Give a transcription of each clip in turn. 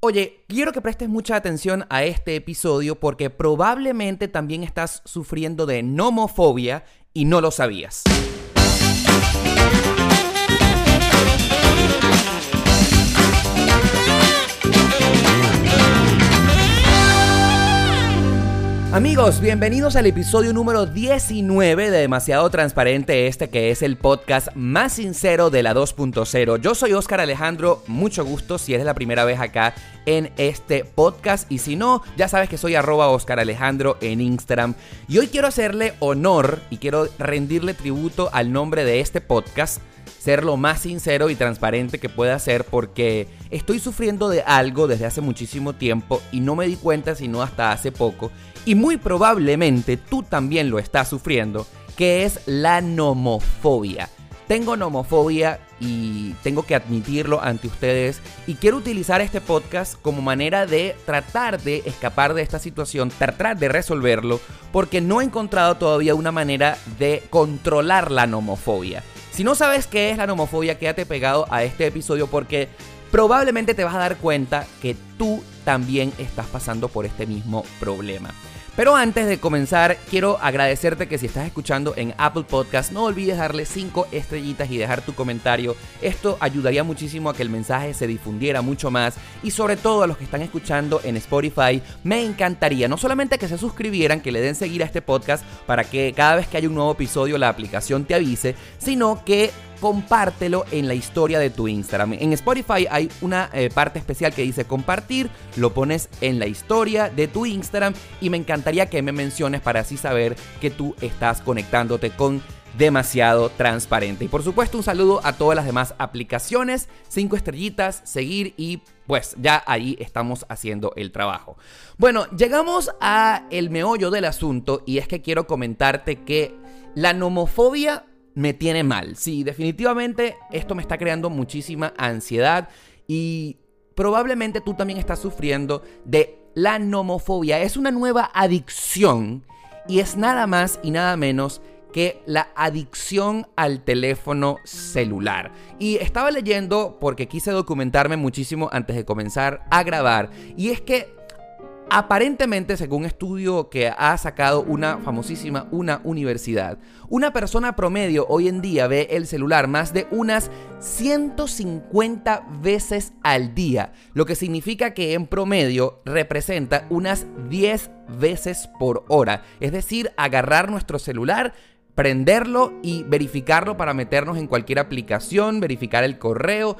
Oye, quiero que prestes mucha atención a este episodio porque probablemente también estás sufriendo de nomofobia y no lo sabías. Amigos, bienvenidos al episodio número 19 de Demasiado Transparente, este que es el podcast más sincero de la 2.0. Yo soy Oscar Alejandro, mucho gusto si eres la primera vez acá en este podcast y si no, ya sabes que soy arroba Oscar Alejandro en Instagram. Y hoy quiero hacerle honor y quiero rendirle tributo al nombre de este podcast ser lo más sincero y transparente que pueda ser porque estoy sufriendo de algo desde hace muchísimo tiempo y no me di cuenta sino hasta hace poco y muy probablemente tú también lo estás sufriendo, que es la nomofobia. Tengo nomofobia y tengo que admitirlo ante ustedes y quiero utilizar este podcast como manera de tratar de escapar de esta situación, tratar de resolverlo, porque no he encontrado todavía una manera de controlar la nomofobia. Si no sabes qué es la nomofobia, quédate pegado a este episodio porque probablemente te vas a dar cuenta que tú también estás pasando por este mismo problema. Pero antes de comenzar, quiero agradecerte que si estás escuchando en Apple Podcast, no olvides darle 5 estrellitas y dejar tu comentario. Esto ayudaría muchísimo a que el mensaje se difundiera mucho más. Y sobre todo a los que están escuchando en Spotify, me encantaría no solamente que se suscribieran, que le den seguir a este podcast para que cada vez que haya un nuevo episodio la aplicación te avise, sino que compártelo en la historia de tu Instagram. En Spotify hay una eh, parte especial que dice compartir, lo pones en la historia de tu Instagram y me encantaría que me menciones para así saber que tú estás conectándote con demasiado transparente. Y por supuesto un saludo a todas las demás aplicaciones, cinco estrellitas, seguir y pues ya ahí estamos haciendo el trabajo. Bueno, llegamos a el meollo del asunto y es que quiero comentarte que la nomofobia me tiene mal. Sí, definitivamente esto me está creando muchísima ansiedad y probablemente tú también estás sufriendo de la nomofobia. Es una nueva adicción y es nada más y nada menos que la adicción al teléfono celular. Y estaba leyendo porque quise documentarme muchísimo antes de comenzar a grabar. Y es que Aparentemente, según un estudio que ha sacado una famosísima una universidad, una persona promedio hoy en día ve el celular más de unas 150 veces al día, lo que significa que en promedio representa unas 10 veces por hora, es decir, agarrar nuestro celular prenderlo y verificarlo para meternos en cualquier aplicación, verificar el correo.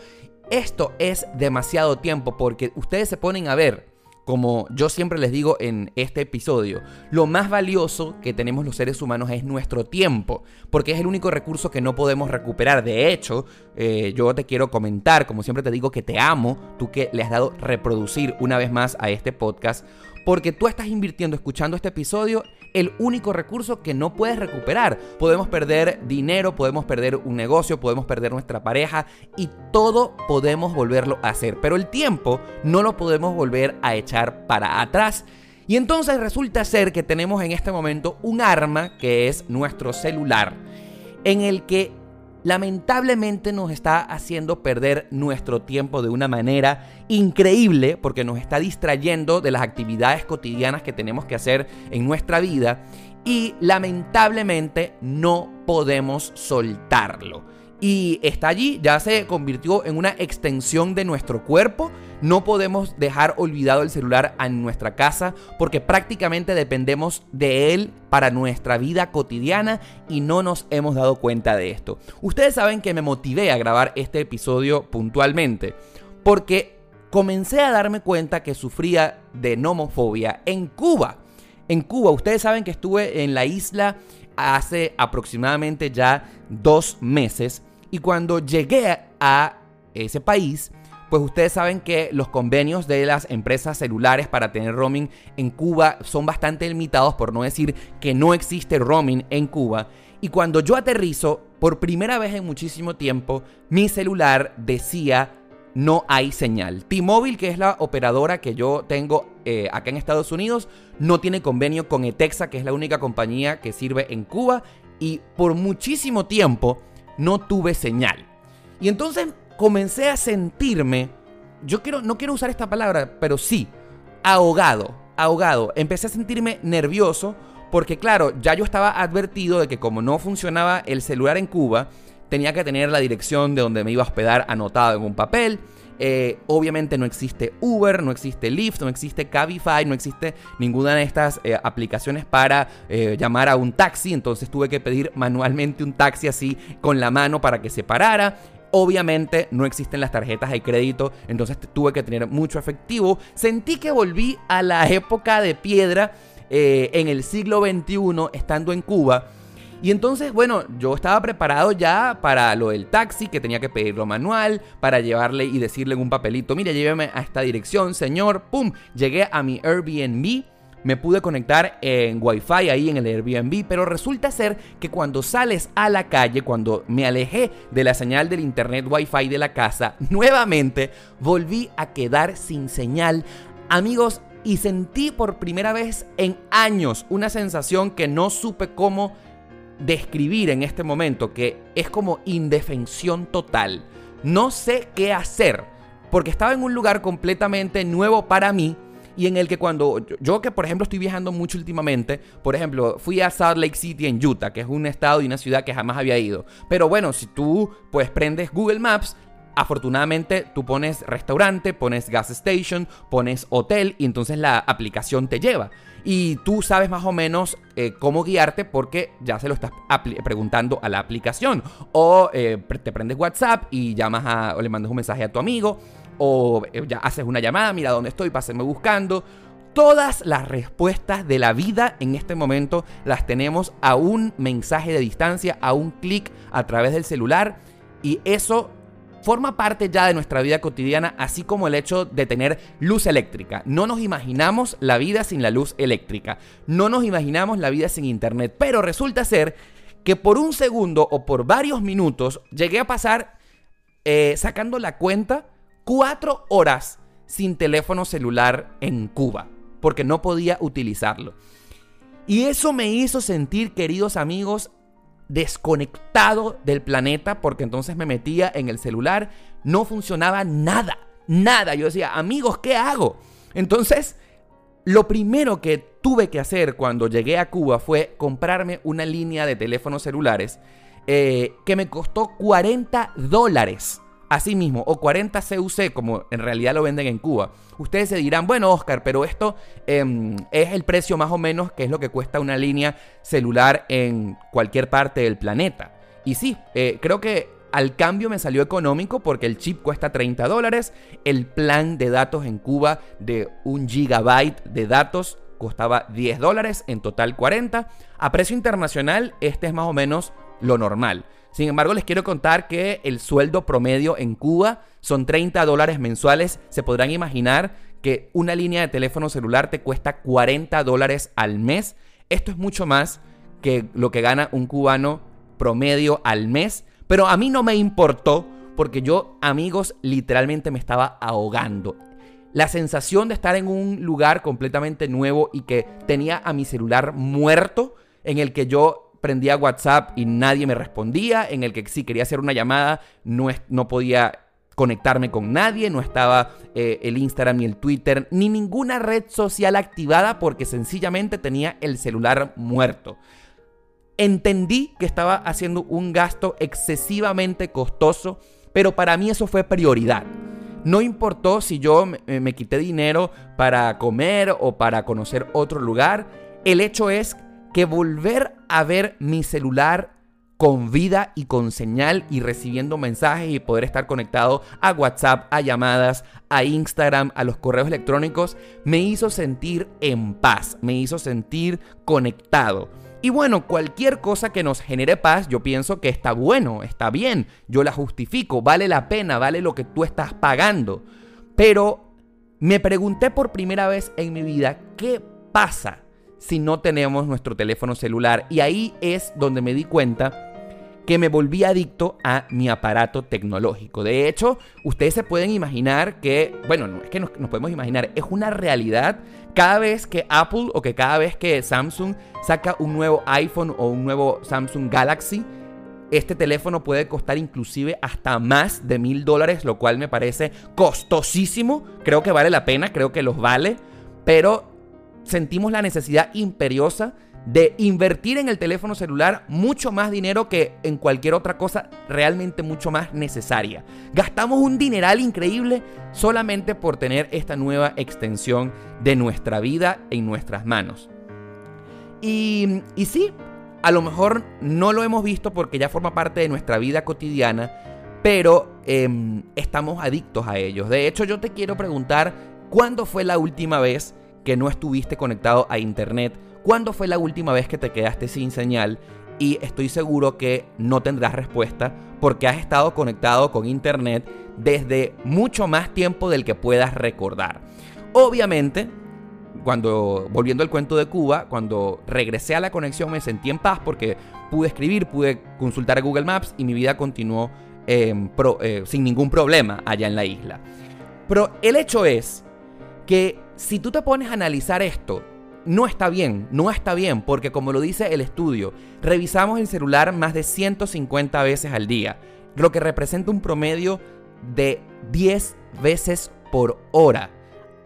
Esto es demasiado tiempo porque ustedes se ponen a ver como yo siempre les digo en este episodio, lo más valioso que tenemos los seres humanos es nuestro tiempo, porque es el único recurso que no podemos recuperar. De hecho, eh, yo te quiero comentar, como siempre te digo, que te amo, tú que le has dado reproducir una vez más a este podcast, porque tú estás invirtiendo escuchando este episodio el único recurso que no puedes recuperar. Podemos perder dinero, podemos perder un negocio, podemos perder nuestra pareja y todo podemos volverlo a hacer. Pero el tiempo no lo podemos volver a echar para atrás. Y entonces resulta ser que tenemos en este momento un arma que es nuestro celular, en el que lamentablemente nos está haciendo perder nuestro tiempo de una manera increíble porque nos está distrayendo de las actividades cotidianas que tenemos que hacer en nuestra vida y lamentablemente no podemos soltarlo y está allí, ya se convirtió en una extensión de nuestro cuerpo. No podemos dejar olvidado el celular en nuestra casa porque prácticamente dependemos de él para nuestra vida cotidiana y no nos hemos dado cuenta de esto. Ustedes saben que me motivé a grabar este episodio puntualmente porque comencé a darme cuenta que sufría de nomofobia en Cuba. En Cuba, ustedes saben que estuve en la isla hace aproximadamente ya dos meses y cuando llegué a ese país, pues ustedes saben que los convenios de las empresas celulares para tener roaming en Cuba son bastante limitados, por no decir que no existe roaming en Cuba. Y cuando yo aterrizo, por primera vez en muchísimo tiempo, mi celular decía no hay señal. T-Mobile, que es la operadora que yo tengo eh, acá en Estados Unidos, no tiene convenio con Etexa, que es la única compañía que sirve en Cuba. Y por muchísimo tiempo no tuve señal. Y entonces comencé a sentirme, yo quiero, no quiero usar esta palabra, pero sí, ahogado, ahogado. Empecé a sentirme nervioso porque claro, ya yo estaba advertido de que como no funcionaba el celular en Cuba, tenía que tener la dirección de donde me iba a hospedar anotado en un papel. Eh, obviamente no existe Uber, no existe Lyft, no existe Cabify, no existe ninguna de estas eh, aplicaciones para eh, llamar a un taxi. Entonces tuve que pedir manualmente un taxi así con la mano para que se parara. Obviamente no existen las tarjetas de crédito, entonces tuve que tener mucho efectivo. Sentí que volví a la época de piedra en el siglo XXI estando en Cuba. Y entonces, bueno, yo estaba preparado ya para lo del taxi, que tenía que pedirlo manual, para llevarle y decirle en un papelito, mire, lléveme a esta dirección, señor. ¡Pum! Llegué a mi Airbnb. Me pude conectar en Wi-Fi ahí en el Airbnb, pero resulta ser que cuando sales a la calle, cuando me alejé de la señal del internet Wi-Fi de la casa, nuevamente volví a quedar sin señal. Amigos, y sentí por primera vez en años una sensación que no supe cómo describir en este momento, que es como indefensión total. No sé qué hacer, porque estaba en un lugar completamente nuevo para mí y en el que cuando yo que por ejemplo estoy viajando mucho últimamente, por ejemplo, fui a Salt Lake City en Utah, que es un estado y una ciudad que jamás había ido. Pero bueno, si tú pues prendes Google Maps, Afortunadamente tú pones restaurante, pones gas station, pones hotel y entonces la aplicación te lleva. Y tú sabes más o menos eh, cómo guiarte porque ya se lo estás preguntando a la aplicación. O eh, te prendes WhatsApp y llamas a, o le mandas un mensaje a tu amigo. O eh, ya haces una llamada, mira dónde estoy, pásenme buscando. Todas las respuestas de la vida en este momento las tenemos a un mensaje de distancia, a un clic a través del celular. Y eso forma parte ya de nuestra vida cotidiana, así como el hecho de tener luz eléctrica. No nos imaginamos la vida sin la luz eléctrica, no nos imaginamos la vida sin internet, pero resulta ser que por un segundo o por varios minutos llegué a pasar, eh, sacando la cuenta, cuatro horas sin teléfono celular en Cuba, porque no podía utilizarlo. Y eso me hizo sentir, queridos amigos, desconectado del planeta porque entonces me metía en el celular, no funcionaba nada, nada. Yo decía, amigos, ¿qué hago? Entonces, lo primero que tuve que hacer cuando llegué a Cuba fue comprarme una línea de teléfonos celulares eh, que me costó 40 dólares. Así mismo, o 40 CUC, como en realidad lo venden en Cuba. Ustedes se dirán, bueno, Oscar, pero esto em, es el precio más o menos que es lo que cuesta una línea celular en cualquier parte del planeta. Y sí, eh, creo que al cambio me salió económico porque el chip cuesta 30 dólares, el plan de datos en Cuba de un gigabyte de datos costaba 10 dólares, en total 40. A precio internacional, este es más o menos lo normal. Sin embargo, les quiero contar que el sueldo promedio en Cuba son 30 dólares mensuales. Se podrán imaginar que una línea de teléfono celular te cuesta 40 dólares al mes. Esto es mucho más que lo que gana un cubano promedio al mes. Pero a mí no me importó porque yo, amigos, literalmente me estaba ahogando. La sensación de estar en un lugar completamente nuevo y que tenía a mi celular muerto, en el que yo prendía WhatsApp y nadie me respondía, en el que si quería hacer una llamada no, no podía conectarme con nadie, no estaba eh, el Instagram ni el Twitter, ni ninguna red social activada porque sencillamente tenía el celular muerto. Entendí que estaba haciendo un gasto excesivamente costoso, pero para mí eso fue prioridad. No importó si yo me, me quité dinero para comer o para conocer otro lugar, el hecho es que volver a ver mi celular con vida y con señal y recibiendo mensajes y poder estar conectado a WhatsApp, a llamadas, a Instagram, a los correos electrónicos, me hizo sentir en paz, me hizo sentir conectado. Y bueno, cualquier cosa que nos genere paz, yo pienso que está bueno, está bien, yo la justifico, vale la pena, vale lo que tú estás pagando. Pero me pregunté por primera vez en mi vida, ¿qué pasa si no tenemos nuestro teléfono celular? Y ahí es donde me di cuenta que me volví adicto a mi aparato tecnológico. De hecho, ustedes se pueden imaginar que, bueno, no es que nos, podemos imaginar, es una realidad cada vez que Apple o que cada vez que Samsung saca un nuevo iPhone o un nuevo Samsung Galaxy, este teléfono puede costar inclusive hasta más de mil dólares, lo cual me parece costosísimo. Creo que vale la pena, creo que los vale, pero sentimos la necesidad imperiosa de invertir en el teléfono celular mucho más dinero que en cualquier otra cosa realmente mucho más necesaria. Gastamos un dineral increíble solamente por tener esta nueva extensión de nuestra vida en nuestras manos. Y, y sí, a lo mejor no lo hemos visto porque ya forma parte de nuestra vida cotidiana, pero em, estamos adictos a ellos. De hecho, yo te quiero preguntar, ¿cuándo fue la última vez que no estuviste conectado a Internet? ¿Cuándo fue la última vez que te quedaste sin señal? Y estoy seguro que no tendrás respuesta porque has estado conectado con internet desde mucho más tiempo del que puedas recordar. Obviamente, cuando volviendo al cuento de Cuba, cuando regresé a la conexión me sentí en paz porque pude escribir, pude consultar a Google Maps y mi vida continuó em, eh, sin ningún problema allá en la isla. Pero el hecho es que si tú te pones a analizar esto, no está bien, no está bien, porque como lo dice el estudio, revisamos el celular más de 150 veces al día, lo que representa un promedio de 10 veces por hora.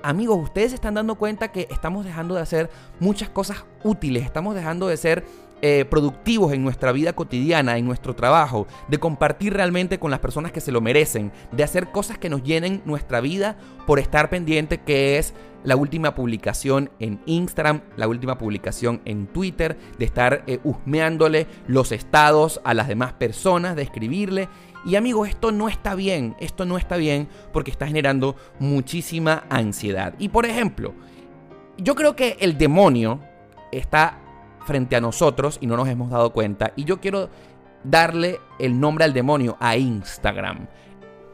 Amigos, ustedes están dando cuenta que estamos dejando de hacer muchas cosas útiles, estamos dejando de ser eh, productivos en nuestra vida cotidiana, en nuestro trabajo, de compartir realmente con las personas que se lo merecen, de hacer cosas que nos llenen nuestra vida por estar pendiente que es la última publicación en Instagram, la última publicación en Twitter, de estar eh, husmeándole los estados a las demás personas, de escribirle. Y amigos, esto no está bien, esto no está bien porque está generando muchísima ansiedad. Y por ejemplo, yo creo que el demonio está frente a nosotros y no nos hemos dado cuenta. Y yo quiero darle el nombre al demonio a Instagram.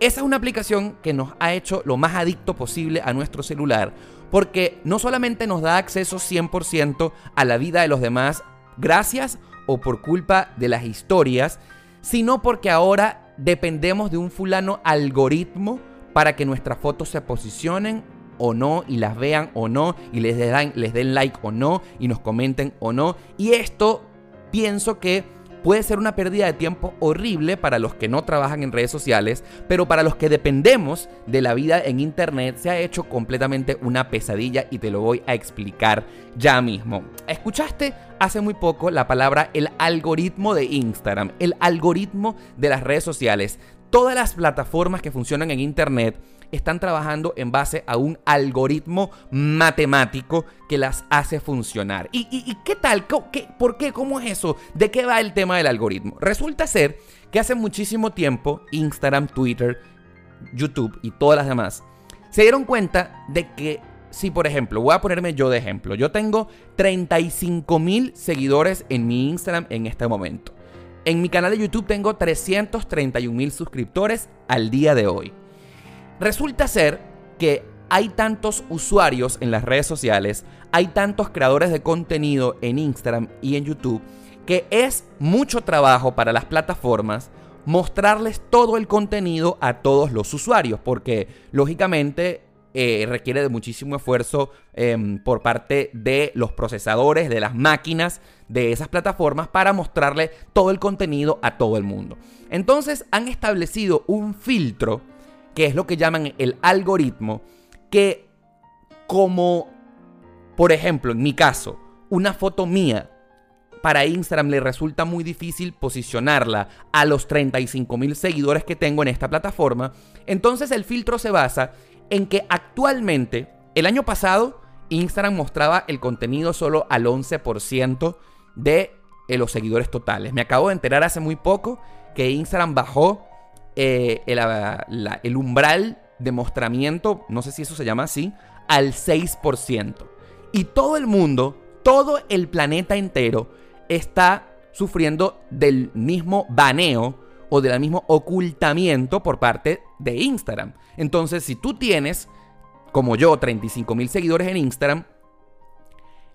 Esa es una aplicación que nos ha hecho lo más adicto posible a nuestro celular porque no solamente nos da acceso 100% a la vida de los demás gracias o por culpa de las historias, sino porque ahora dependemos de un fulano algoritmo para que nuestras fotos se posicionen o no y las vean o no y les den, les den like o no y nos comenten o no. Y esto pienso que puede ser una pérdida de tiempo horrible para los que no trabajan en redes sociales, pero para los que dependemos de la vida en Internet se ha hecho completamente una pesadilla y te lo voy a explicar ya mismo. ¿Escuchaste hace muy poco la palabra el algoritmo de Instagram, el algoritmo de las redes sociales? Todas las plataformas que funcionan en Internet están trabajando en base a un algoritmo matemático que las hace funcionar. ¿Y, qué tal? ¿Qué, ¿Por qué? ¿Cómo es eso? ¿De qué va el tema del algoritmo? Resulta ser que hace muchísimo tiempo Instagram, Twitter, YouTube y todas las demás se dieron cuenta de que si por ejemplo, voy a ponerme yo de ejemplo, yo tengo 35 mil seguidores en mi Instagram en este momento. En mi canal de YouTube tengo 331 mil suscriptores al día de hoy. Resulta ser que hay tantos usuarios en las redes sociales, hay tantos creadores de contenido en Instagram y en YouTube, que es mucho trabajo para las plataformas mostrarles todo el contenido a todos los usuarios, porque lógicamente eh, requiere de muchísimo esfuerzo em, por parte de los procesadores, de las máquinas de esas plataformas para mostrarle todo el contenido a todo el mundo. Entonces han establecido un filtro que es lo que llaman el algoritmo, que como, por ejemplo, en mi caso, una foto mía para Instagram le resulta muy difícil posicionarla a los 35 mil seguidores que tengo en esta plataforma, entonces el filtro se basa en que actualmente, el año pasado, Instagram mostraba el contenido solo al 11% de eh, los seguidores totales. Me acabo de enterar hace muy poco que Instagram bajó eh, el, umbral de mostramiento, no sé si eso se llama así, al 6%. Y todo el mundo, todo el planeta entero, está sufriendo del mismo baneo o del mismo ocultamiento por parte de Instagram. Entonces, si tú tienes, como yo, 35 mil seguidores en Instagram,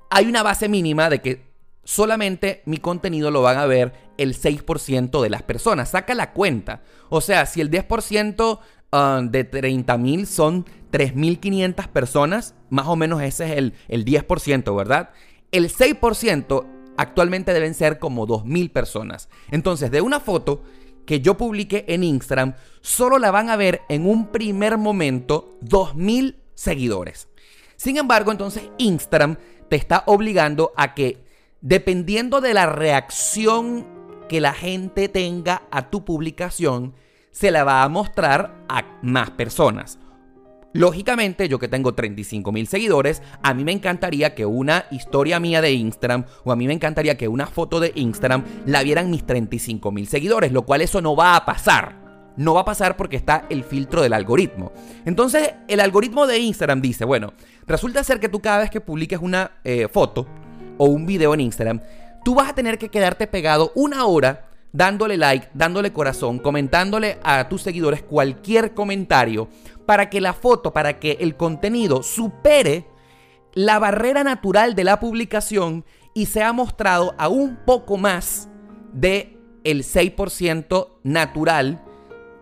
hay una base mínima de que solamente mi contenido lo van a ver el 6% de las personas. Saca la cuenta. O sea, si el 10% ah, de 30 mil son 3.500 personas, más o menos ese es el, el 10%, ¿verdad? El 6% actualmente deben ser como 2.000 personas. Entonces, de una foto que yo publique en Instagram, solo la van a ver en un primer momento 2.000 seguidores. Sin embargo, entonces Instagram te está obligando a que, dependiendo de la reacción que la gente tenga a tu publicación, se la va a mostrar a más personas. Lógicamente, yo que tengo 35 mil seguidores, a mí me encantaría que una historia mía de Instagram o a mí me encantaría que una foto de Instagram la vieran mis 35 mil seguidores, lo cual eso no va a pasar. No va a pasar porque está el filtro del algoritmo. Entonces, el algoritmo de Instagram dice, bueno, resulta ser que tú cada vez que publiques una eh, foto o un video en Instagram, tú vas a tener que quedarte pegado una hora dándole like, dándole corazón, comentándole a tus seguidores cualquier comentario para que la foto, para que el contenido supere la barrera natural de la publicación y sea mostrado a un poco más de el 6% natural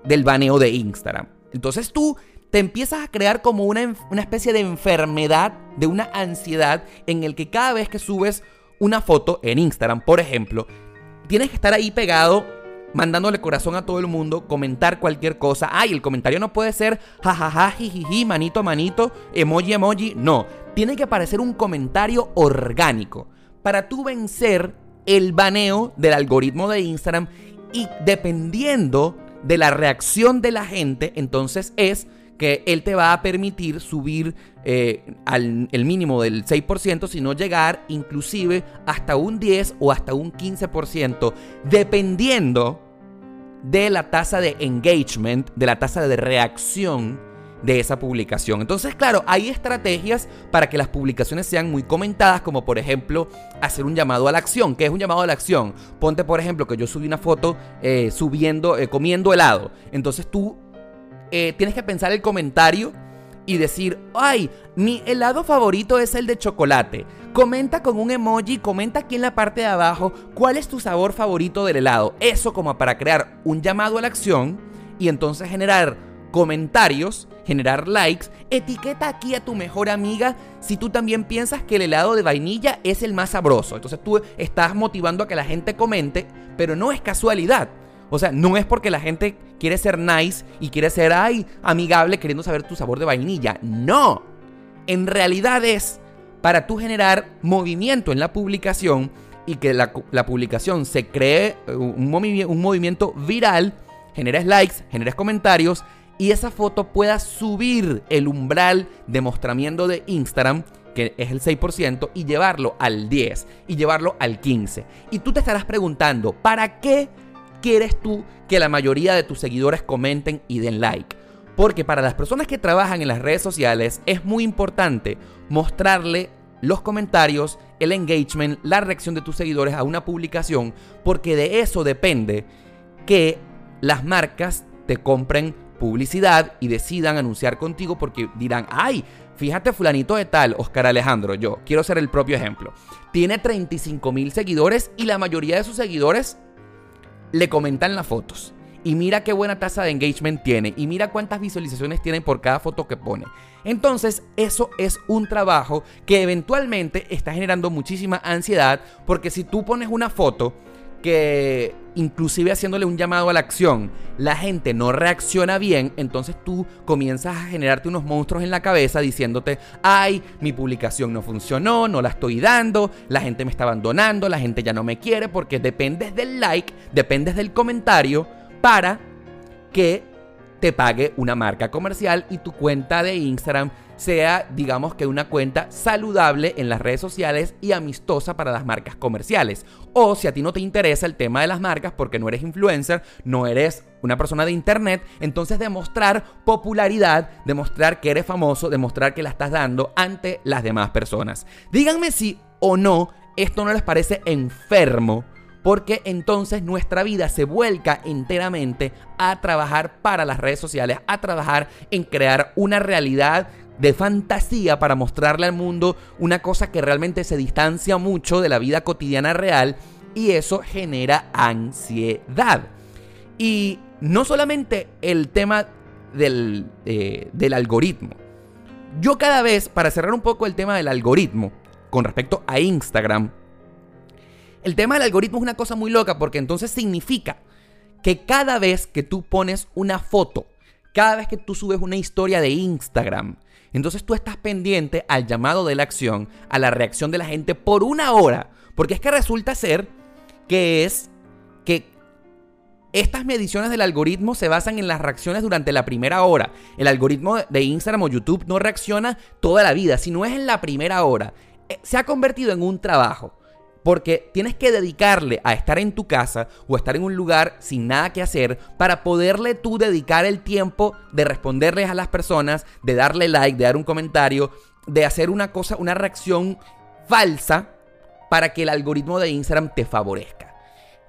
del baneo de Instagram. Entonces tú te empiezas a crear como una, una, especie de enfermedad, de una ansiedad en el que cada vez que subes una foto en Instagram, por ejemplo, tienes que estar ahí pegado mandándole corazón a todo el mundo, comentar cualquier cosa. Ay, el comentario no puede ser jajaja, jijiji, manito, manito, emoji, emoji. No, tiene que parecer un comentario orgánico para tú vencer el baneo del algoritmo de Instagram y dependiendo de la reacción de la gente, entonces es que él te va a permitir subir eh, al el mínimo del 6%, sino llegar inclusive hasta un 10 o hasta un 15%, dependiendo de la tasa de engagement, de la tasa de reacción de esa publicación. Entonces, claro, hay estrategias para que las publicaciones sean muy comentadas, como por ejemplo hacer un llamado a la acción. ¿Qué es un llamado a la acción? Ponte, por ejemplo, que yo subí una foto eh, subiendo, eh, comiendo helado. Entonces tú tienes que pensar el comentario y decir, ay, mi helado favorito es el de chocolate. Comenta con un emoji, comenta aquí en la parte de abajo cuál es tu sabor favorito del helado. Eso como para crear un llamado a la acción y entonces generar comentarios, generar likes. Etiqueta aquí a tu mejor amiga si tú también piensas que el helado de vainilla es el más sabroso. Entonces tú estás motivando a que la gente comente, pero no es casualidad. O sea, no es porque la gente quiere ser nice y quiere ser, ay, amigable queriendo saber tu sabor de vainilla. No. En realidad es para tú generar movimiento en la publicación y que la, publicación se cree eh, un, movimiento viral, generes likes, generes comentarios y esa foto pueda subir el umbral de mostramiento de Instagram que es el 6%, y llevarlo al 10, y llevarlo al 15. Y tú te estarás preguntando, ¿para qué quieres tú que la mayoría de tus seguidores comenten y den like. Porque para las personas que trabajan en las redes sociales es muy importante mostrarle los comentarios, el engagement, la reacción de tus seguidores a una publicación, porque de eso depende que las marcas te compren publicidad y decidan anunciar contigo porque dirán, ay, fíjate fulanito de tal, Oscar Alejandro, yo quiero ser el propio ejemplo. Tiene 35 mil seguidores y la mayoría de sus seguidores le comentan las fotos. Y mira qué buena tasa de engagement tiene. Y mira cuántas visualizaciones tiene por cada foto que pone. Entonces, eso es un trabajo que eventualmente está generando muchísima ansiedad. Porque si tú pones una foto que inclusive haciéndole un llamado a la acción, la gente no reacciona bien, entonces tú comienzas a generarte unos monstruos en la cabeza diciéndote, ay, mi publicación no funcionó, no la estoy dando, la gente me está abandonando, la gente ya no me quiere, porque dependes del like, dependes del comentario para que te pague una marca comercial y tu cuenta de Instagram sea, digamos que una cuenta saludable en las redes sociales y amistosa para las marcas comerciales. O si a ti no te interesa el tema de las marcas porque no eres influencer, no eres una persona de internet, entonces demostrar popularidad, demostrar que eres famoso, demostrar que la estás dando ante las demás personas. Díganme si o no esto no les parece enfermo porque entonces nuestra vida se vuelca enteramente a trabajar para las redes sociales, a trabajar en crear una realidad de fantasía para mostrarle al mundo una cosa que realmente se distancia mucho de la vida cotidiana real y eso genera ansiedad. Y no solamente el tema del, eh, del algoritmo. Yo cada vez, para cerrar un poco el tema del algoritmo con respecto a Instagram, el tema del algoritmo es una cosa muy loca porque entonces significa que cada vez que tú pones una foto, cada vez que tú subes una historia de Instagram, entonces tú estás pendiente al llamado de la acción, a la reacción de la gente por una hora. Porque es que resulta ser que es que estas mediciones del algoritmo se basan en las reacciones durante la primera hora. El algoritmo de Instagram o YouTube no reacciona toda la vida, sino es en la primera hora. Eh, se ha convertido en un trabajo. Porque tienes que dedicarle a estar en tu casa o estar en un lugar sin nada que hacer para poderle tú dedicar el tiempo de responderles a las personas, de darle like, de dar un comentario, de hacer una cosa, una reacción falsa para que el algoritmo de Instagram te favorezca.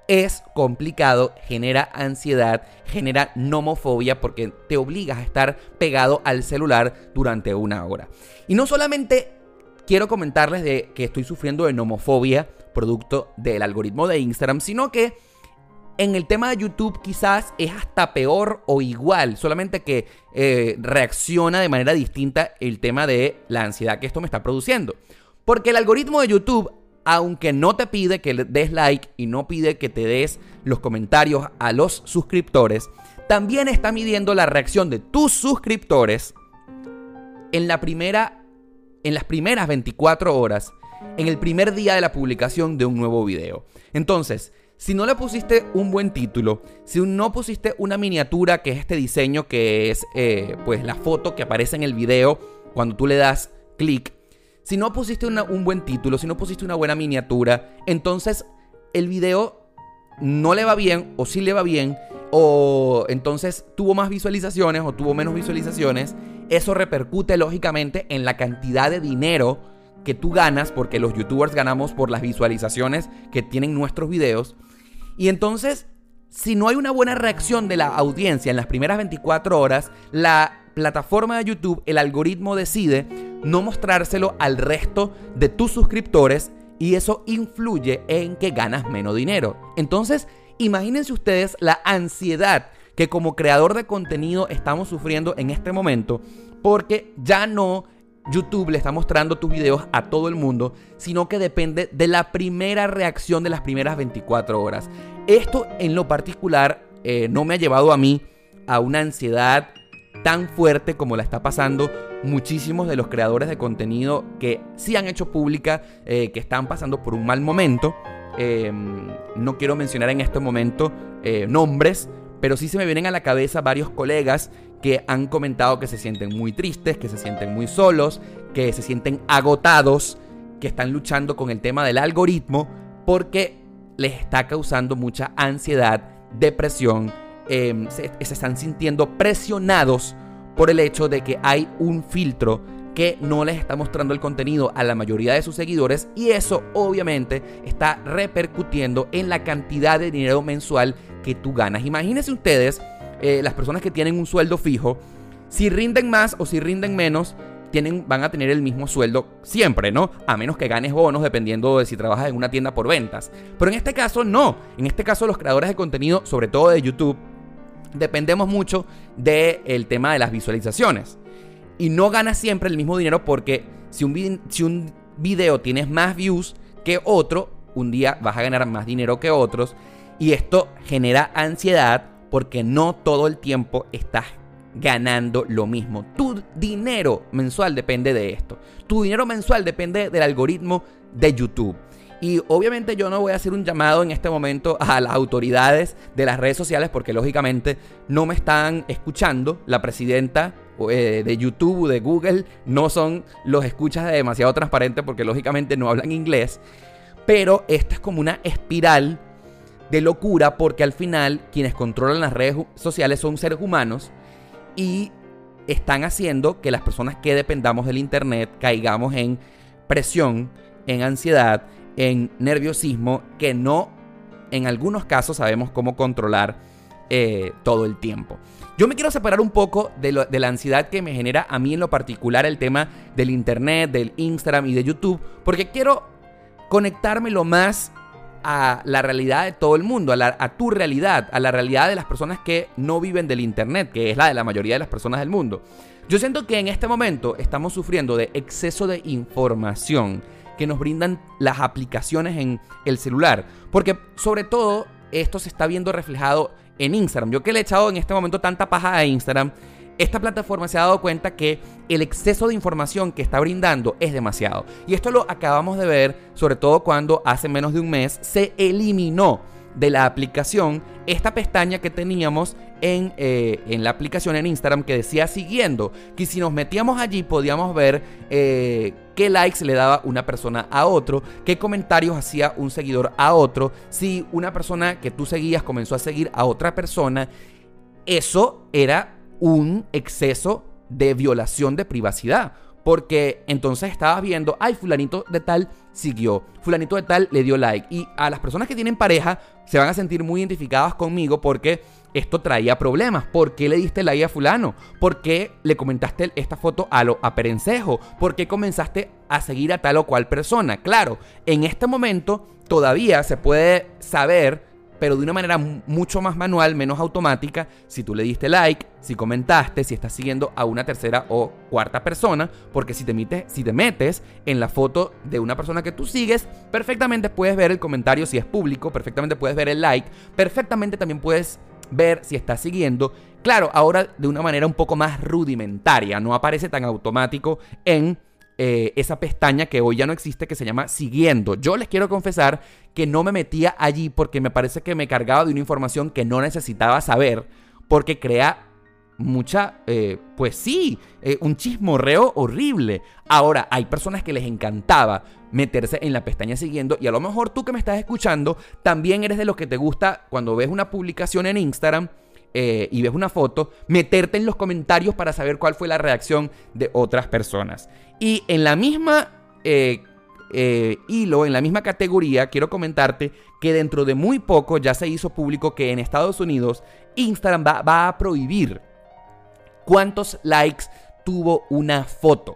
Es complicado, genera ansiedad, genera nomofobia porque te obligas a estar pegado al celular durante una hora. Y no solamente quiero comentarles de que estoy sufriendo de nomofobia producto del algoritmo de Instagram, sino que en el tema de YouTube quizás es hasta peor o igual, solamente que eh, reacciona de manera distinta el tema de la ansiedad que esto me está produciendo. Porque el algoritmo de YouTube, aunque no te pide que le des like y no pide que te des los comentarios a los suscriptores, también está midiendo la reacción de tus suscriptores en la primera en las primeras 24 horas en el primer día de la publicación de un nuevo video. Entonces, si no le pusiste un buen título, si no pusiste una miniatura que es este diseño que es eh, pues la foto que aparece en el video cuando tú le das clic, si no pusiste un buen título, si no pusiste una buena miniatura, entonces el video no le va bien o sí le va bien o entonces tuvo más visualizaciones o tuvo menos visualizaciones, eso repercute lógicamente en la cantidad de dinero que tú ganas, porque los youtubers ganamos por las visualizaciones que tienen nuestros videos. Y entonces, si no hay una buena reacción de la audiencia en las primeras 24 horas, la plataforma de YouTube, el algoritmo decide no mostrárselo al resto de tus suscriptores y eso influye en que ganas menos dinero. Entonces, imagínense ustedes la ansiedad que como creador de contenido estamos sufriendo en este momento porque ya no YouTube le está mostrando tus videos a todo el mundo, sino que depende de la primera reacción de las primeras 24 horas. Esto en lo particular eh, no me ha llevado a mí a una ansiedad tan fuerte como la está pasando muchísimos de los creadores de contenido que sí han hecho pública, eh, que están pasando por un mal momento. Em, no quiero mencionar en este momento eh, nombres, pero sí se me vienen a la cabeza varios colegas que han comentado que se sienten muy tristes, que se sienten muy solos, que se sienten agotados, que están luchando con el tema del algoritmo porque les está causando mucha ansiedad, depresión, em, se, se están sintiendo presionados por el hecho de que hay un filtro que no les está mostrando el contenido a la mayoría de sus seguidores y eso obviamente está repercutiendo en la cantidad de dinero mensual que tú ganas. Imagínense ustedes, eh, las personas que tienen un sueldo fijo, si rinden más o si rinden menos, tienen, van a tener el mismo sueldo siempre, ¿no? A menos que ganes bonos dependiendo de si trabajas en una tienda por ventas. Pero en este caso no. En este caso los creadores de contenido, sobre todo de YouTube, dependemos mucho del tema de las visualizaciones. Y no ganas siempre el mismo dinero porque si un, si un video tienes más views que otro, un día vas a ganar más dinero que otros. Y esto genera ansiedad porque no todo el tiempo estás ganando lo mismo. Tu dinero mensual depende de esto. Tu dinero mensual depende del algoritmo de YouTube. Y obviamente yo no voy a hacer un llamado en este momento a las autoridades de las redes sociales porque lógicamente no me están escuchando. La presidenta eh, de YouTube, de Google, no son los escuchas de demasiado transparente porque lógicamente no hablan inglés. Pero esta es como una espiral de locura porque al final quienes controlan las redes sociales son seres humanos y están haciendo que las personas que dependamos del Internet caigamos en presión, en ansiedad, en nerviosismo que no, en algunos casos, sabemos cómo controlar eh, todo el tiempo. Yo me quiero separar un poco de, de, la ansiedad que me genera a mí en lo particular el tema del internet, del Instagram y de YouTube, porque quiero conectarme lo más a la realidad de todo el mundo, a, tu realidad, a la realidad de las personas que no viven del Internet, que es la de la mayoría de las personas del mundo. Yo siento que en este momento estamos sufriendo de exceso de información que nos brindan las aplicaciones en el celular, porque sobre todo esto se está viendo reflejado en Instagram. Yo que le he echado en este momento tanta paja a Instagram, esta plataforma se ha dado cuenta que el exceso de información que está brindando es demasiado. Y esto lo acabamos de ver, sobre todo cuando hace menos de un mes se eliminó de la aplicación esta pestaña que teníamos en, eh, en, la aplicación en Instagram que decía siguiendo, que si nos metíamos allí podíamos ver eh, qué likes le daba una persona a otro, qué comentarios hacía un seguidor a otro, si una persona que tú seguías comenzó a seguir a otra persona. Eso era un exceso de violación de privacidad. Porque entonces estabas viendo, ay, fulanito de tal siguió, fulanito de tal le dio like. Y a las personas que tienen pareja se van a sentir muy identificadas conmigo porque esto traía problemas. ¿Por qué le diste like a fulano? ¿Por qué le comentaste esta foto a lo aperencejo? ¿Por qué comenzaste a seguir a tal o cual persona? Claro, en este momento todavía se puede saber pero de una manera mucho más manual, menos automática, si tú le diste like, si comentaste, si estás siguiendo a una tercera o cuarta persona, porque si te, metes, si te metes en la foto de una persona que tú sigues, perfectamente puedes ver el comentario si es público, perfectamente puedes ver el like, perfectamente también puedes ver si estás siguiendo. Claro, ahora de una manera un poco más rudimentaria, no aparece tan automático en eh, esa pestaña que hoy ya no existe que se llama Siguiendo. Yo les quiero confesar que no me metía allí porque me parece que me cargaba de una información que no necesitaba saber porque crea mucha, eh, pues sí, eh, un chismorreo horrible. Ahora, hay personas que les encantaba meterse en la pestaña siguiendo y a lo mejor tú que me estás escuchando también eres de los que te gusta cuando ves una publicación en Instagram y ves una foto, meterte en los comentarios para saber cuál fue la reacción de otras personas. Y en la misma eh, eh, hilo, en la misma categoría, quiero comentarte que dentro de muy poco ya se hizo público que en Estados Unidos Instagram va a prohibir cuántos likes tuvo una foto.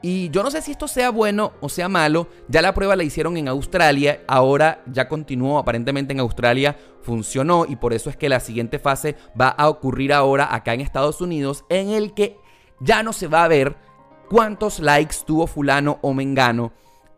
Y yo no sé si esto sea bueno o sea malo. Ya la prueba la hicieron en Australia. Ahora ya continuó. Aparentemente en Australia funcionó. Y por eso es que la siguiente fase va a ocurrir ahora acá en Estados Unidos. En el que ya no se va a ver cuántos likes tuvo fulano o mengano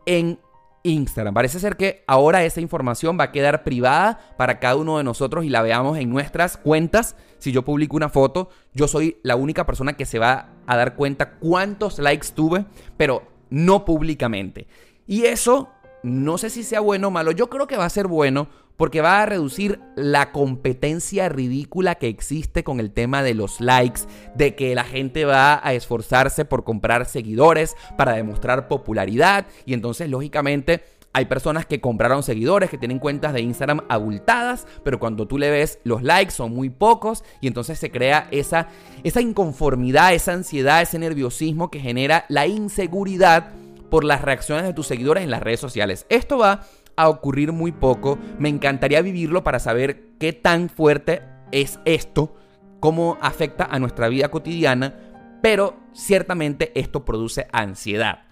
en Instagram. Parece ser que ahora esa información va a quedar privada para cada uno de nosotros y la veamos en nuestras cuentas. Si yo publico una foto, yo soy la única persona que se va a dar cuenta cuántos likes tuve, pero no públicamente. Y eso no sé si sea bueno o malo. Yo creo que va a ser bueno porque va a reducir la competencia ridícula que existe con el tema de los likes, de que la gente va a esforzarse por comprar seguidores para demostrar popularidad y entonces lógicamente hay personas que compraron seguidores, que tienen cuentas de Instagram abultadas, pero cuando tú le ves los likes son muy pocos y entonces se crea esa, esa inconformidad, esa ansiedad, ese nerviosismo que genera la inseguridad por las reacciones de tus seguidores en las redes sociales. Esto va a ocurrir muy poco. Me encantaría vivirlo para saber qué tan fuerte es esto, cómo afecta a nuestra vida cotidiana, pero ciertamente esto produce ansiedad.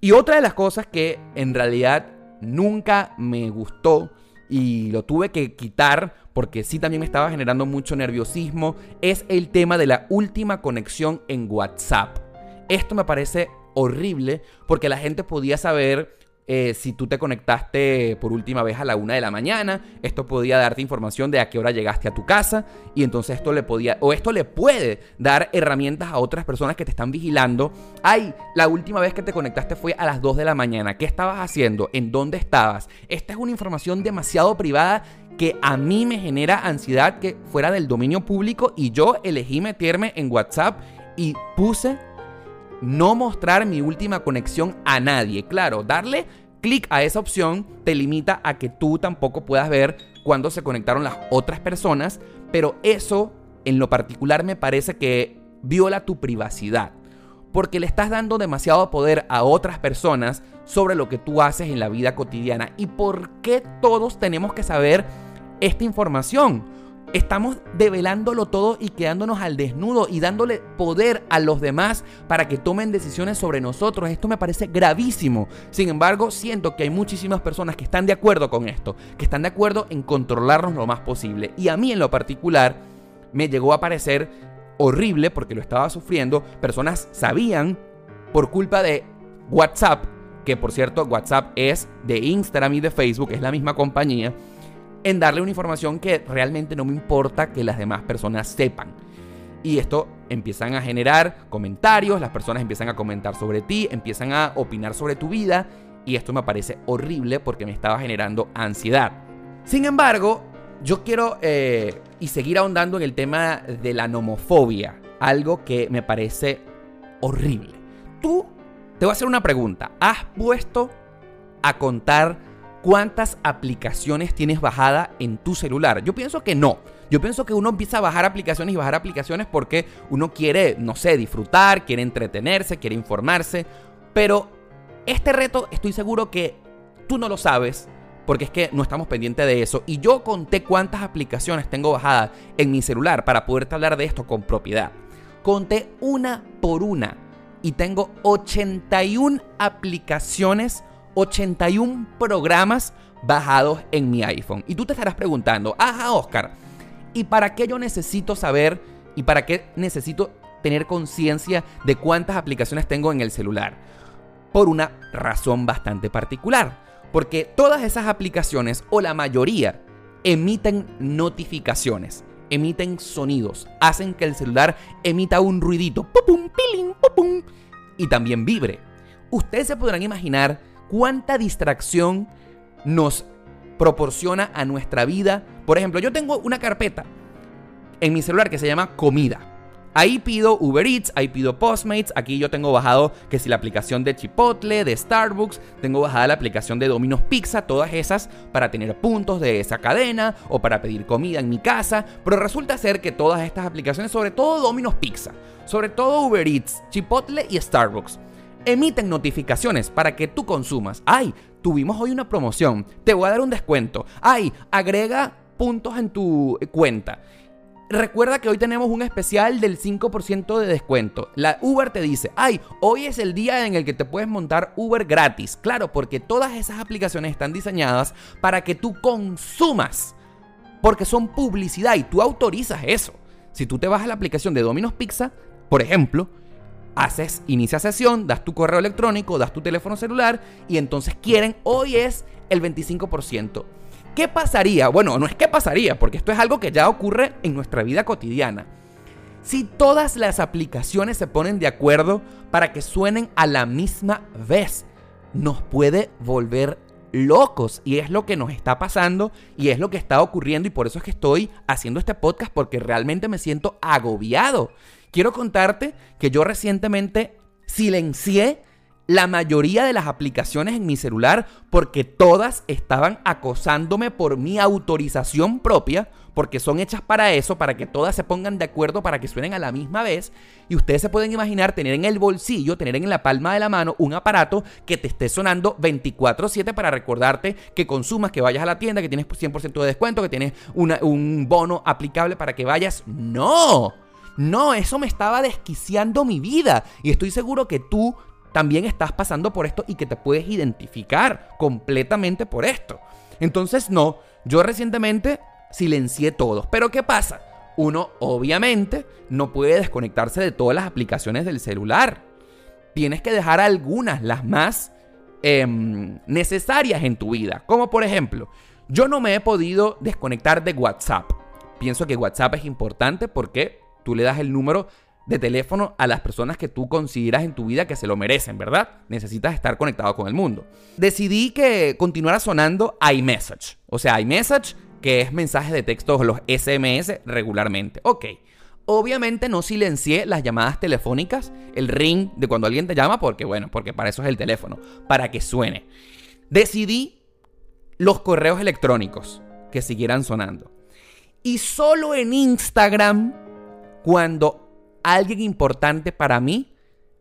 Y otra de las cosas que en realidad nunca me gustó y lo tuve que quitar porque sí también me estaba generando mucho nerviosismo es el tema de la última conexión en WhatsApp. Esto me parece horrible porque la gente podía saber eh, si tú te conectaste por última vez a la una de la mañana, esto podía darte información de a qué hora llegaste a tu casa y entonces esto le podía, o esto le puede dar herramientas a otras personas que te están vigilando. Ay, la última vez que te conectaste fue a las 2 de la mañana, ¿qué estabas haciendo? ¿En dónde estabas? Esta es una información demasiado privada que a mí me genera ansiedad que fuera del dominio público y yo elegí meterme en WhatsApp y puse no mostrar mi última conexión a nadie. Claro, darle clic a esa opción te limita a que tú tampoco puedas ver cuándo se conectaron las otras personas, pero eso en lo particular me parece que viola tu privacidad. porque le estás dando demasiado poder a otras personas sobre lo que tú haces en la vida cotidiana. ¿Y por qué todos tenemos que saber esta información? Estamos develándolo todo y quedándonos al desnudo y dándole poder a los demás para que tomen decisiones sobre nosotros. Esto me parece gravísimo. Sin embargo, siento que hay muchísimas personas que están de acuerdo con esto, que están de acuerdo en controlarnos lo más posible. Y a mí en lo particular me llegó a parecer horrible porque lo estaba sufriendo. Personas sabían por culpa de WhatsApp, que por cierto WhatsApp es de Instagram y de Facebook, es la misma compañía en darle una información que realmente no me importa que las demás personas sepan. Y esto empiezan a generar comentarios, las personas empiezan a comentar sobre ti, empiezan a opinar sobre tu vida y esto me parece horrible porque me estaba generando ansiedad. Sin embargo, yo quiero eh, y seguir ahondando en el tema de la nomofobia, algo que me parece horrible. Tú, te voy a hacer una pregunta, ¿has puesto a contar cuántas aplicaciones tienes bajada en tu celular. Yo pienso que no. Yo pienso que uno empieza a bajar aplicaciones y bajar aplicaciones porque uno quiere, no sé, disfrutar, quiere entretenerse, quiere informarse. Pero este reto estoy seguro que tú no lo sabes porque es que no estamos pendientes de eso. Y yo conté cuántas aplicaciones tengo bajadas en mi celular para poderte hablar de esto con propiedad. Conté una por una y tengo 81 aplicaciones 81 programas bajados en mi iPhone. Y tú te estarás preguntando, ajá Oscar, ¿y para qué yo necesito saber y para qué necesito tener conciencia de cuántas aplicaciones tengo en el celular? Por una razón bastante particular. Porque todas esas aplicaciones, o la mayoría, emiten notificaciones, emiten sonidos, hacen que el celular emita un ruidito, pum, pum, y también vibre. Ustedes se podrán imaginar cuánta distracción nos proporciona a nuestra vida. Por ejemplo, yo tengo una carpeta en mi celular que se llama comida. Ahí pido Uber Eats, ahí pido Postmates, aquí yo tengo bajado que si la aplicación de Chipotle, de Starbucks, tengo bajada la aplicación de Domino's Pizza, todas esas para tener puntos de esa cadena o para pedir comida en mi casa, pero resulta ser que todas estas aplicaciones, sobre todo Domino's Pizza, sobre todo Uber Eats, Chipotle y Starbucks, emiten notificaciones para que tú consumas. Ay, tuvimos hoy una promoción, te voy a dar un descuento. Ay, agrega puntos en tu cuenta. Recuerda que hoy tenemos un especial del 5% de descuento. La Uber te dice, ay, hoy es el día en el que te puedes montar Uber gratis. Claro, porque todas esas aplicaciones están diseñadas para que tú consumas. Porque son publicidad y tú autorizas eso. Si tú te vas a la aplicación de Domino's Pizza, por ejemplo, haces, inicia sesión, das tu correo electrónico, das tu teléfono celular y entonces quieren, hoy es el 25%. ¿Qué pasaría? Bueno, no es qué pasaría, porque esto es algo que ya ocurre en nuestra vida cotidiana. Si todas las aplicaciones se ponen de acuerdo para que suenen a la misma vez, nos puede volver locos y es lo que nos está pasando y es lo que está ocurriendo y por eso es que estoy haciendo este podcast porque realmente me siento agobiado. Quiero contarte que yo recientemente silencié la mayoría de las aplicaciones en mi celular porque todas estaban acosándome por mi autorización propia, porque son hechas para eso, para que todas se pongan de acuerdo, para que suenen a la misma vez. Y ustedes se pueden imaginar tener en el bolsillo, tener en la palma de la mano un aparato que te esté sonando 24/7 para recordarte que consumas, que vayas a la tienda, que tienes 100% de descuento, que tienes un bono aplicable para que vayas. No. No, eso me estaba desquiciando mi vida. Y estoy seguro que tú también estás pasando por esto y que te puedes identificar completamente por esto. Entonces, no, yo recientemente silencié todos. Pero ¿qué pasa? Uno obviamente no puede desconectarse de todas las aplicaciones del celular. Tienes que dejar algunas, las más em, necesarias en tu vida. Como por ejemplo, yo no me he podido desconectar de WhatsApp. Pienso que WhatsApp es importante porque Tú le das el número de teléfono a las personas que tú consideras en tu vida que se lo merecen, ¿verdad? Necesitas estar conectado con el mundo. Decidí que continuara sonando iMessage. O sea, iMessage, que es mensaje de texto o los SMS regularmente. Ok. Obviamente no silencié las llamadas telefónicas, el ring de cuando alguien te llama, porque bueno, porque para eso es el teléfono, para que suene. Decidí los correos electrónicos que siguieran sonando. Y solo en Instagram cuando alguien importante para mí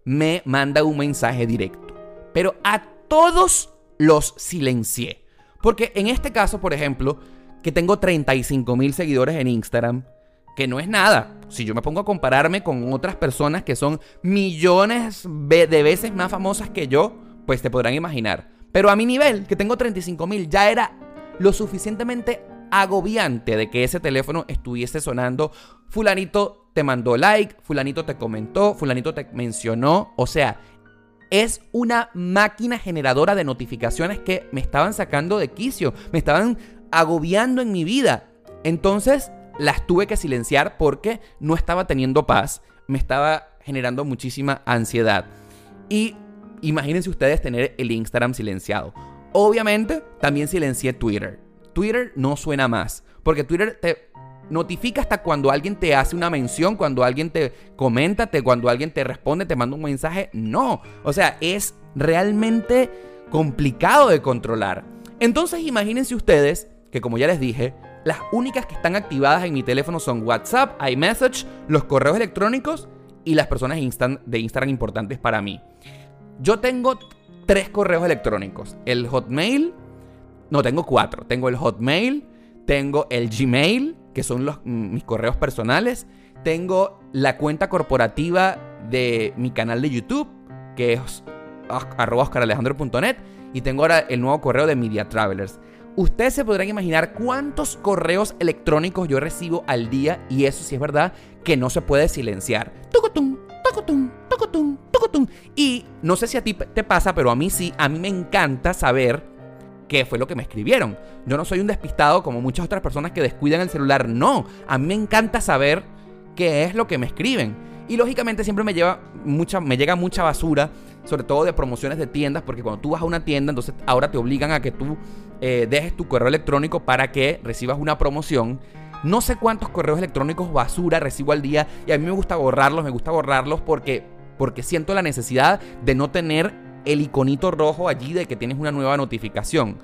me manda un mensaje directo. Pero a todos los silencié. Porque en este caso, por ejemplo, que tengo 35 mil seguidores en Instagram, que no es nada. Si yo me pongo a compararme con otras personas que son millones de veces más famosas que yo, pues te podrán imaginar. Pero a mi nivel, que tengo 35 mil, ya era lo suficientemente agobiante de que ese teléfono estuviese sonando. Fulanito te mandó like, fulanito te comentó, fulanito te mencionó. O sea, es una máquina generadora de notificaciones que me estaban sacando de quicio, me estaban agobiando en mi vida. Entonces las tuve que silenciar porque no estaba teniendo paz, me estaba generando muchísima ansiedad. Y imagínense ustedes tener el Instagram silenciado. Obviamente también silencié Twitter. Twitter no suena más, porque Twitter te notifica hasta cuando alguien te hace una mención, cuando alguien te comenta, cuando alguien te responde, te manda un mensaje. No, o sea, es realmente complicado de controlar. Entonces imagínense ustedes que como ya les dije, las únicas que están activadas en mi teléfono son WhatsApp, iMessage, los correos electrónicos y las personas de Instagram importantes para mí. Yo tengo tres correos electrónicos. El Hotmail, no, tengo cuatro. Tengo el Hotmail, tengo el Gmail, que son los, mm, mis correos personales. Tengo la cuenta corporativa de mi canal de YouTube, que es arroba Y tengo ahora el nuevo correo de Media Travelers. Ustedes se podrán imaginar cuántos correos electrónicos yo recibo al día y eso sí es verdad que no se puede silenciar. Tucutum. Y no sé si a ti te pasa, pero a mí sí, a mí me encanta saber qué fue lo que me escribieron. Yo no soy un despistado como muchas otras personas que descuidan el celular. No, a mí me encanta saber qué es lo que me escriben. Y lógicamente siempre me, lleva mucha, me llega mucha basura, sobre todo de promociones de tiendas, porque cuando tú vas a una tienda, entonces ahora te obligan a que tú eh, dejes tu correo electrónico para que recibas una promoción. No sé cuántos correos electrónicos basura recibo al día y a mí me gusta borrarlos, me gusta borrarlos porque, porque siento la necesidad de no tener el iconito rojo allí de que tienes una nueva notificación.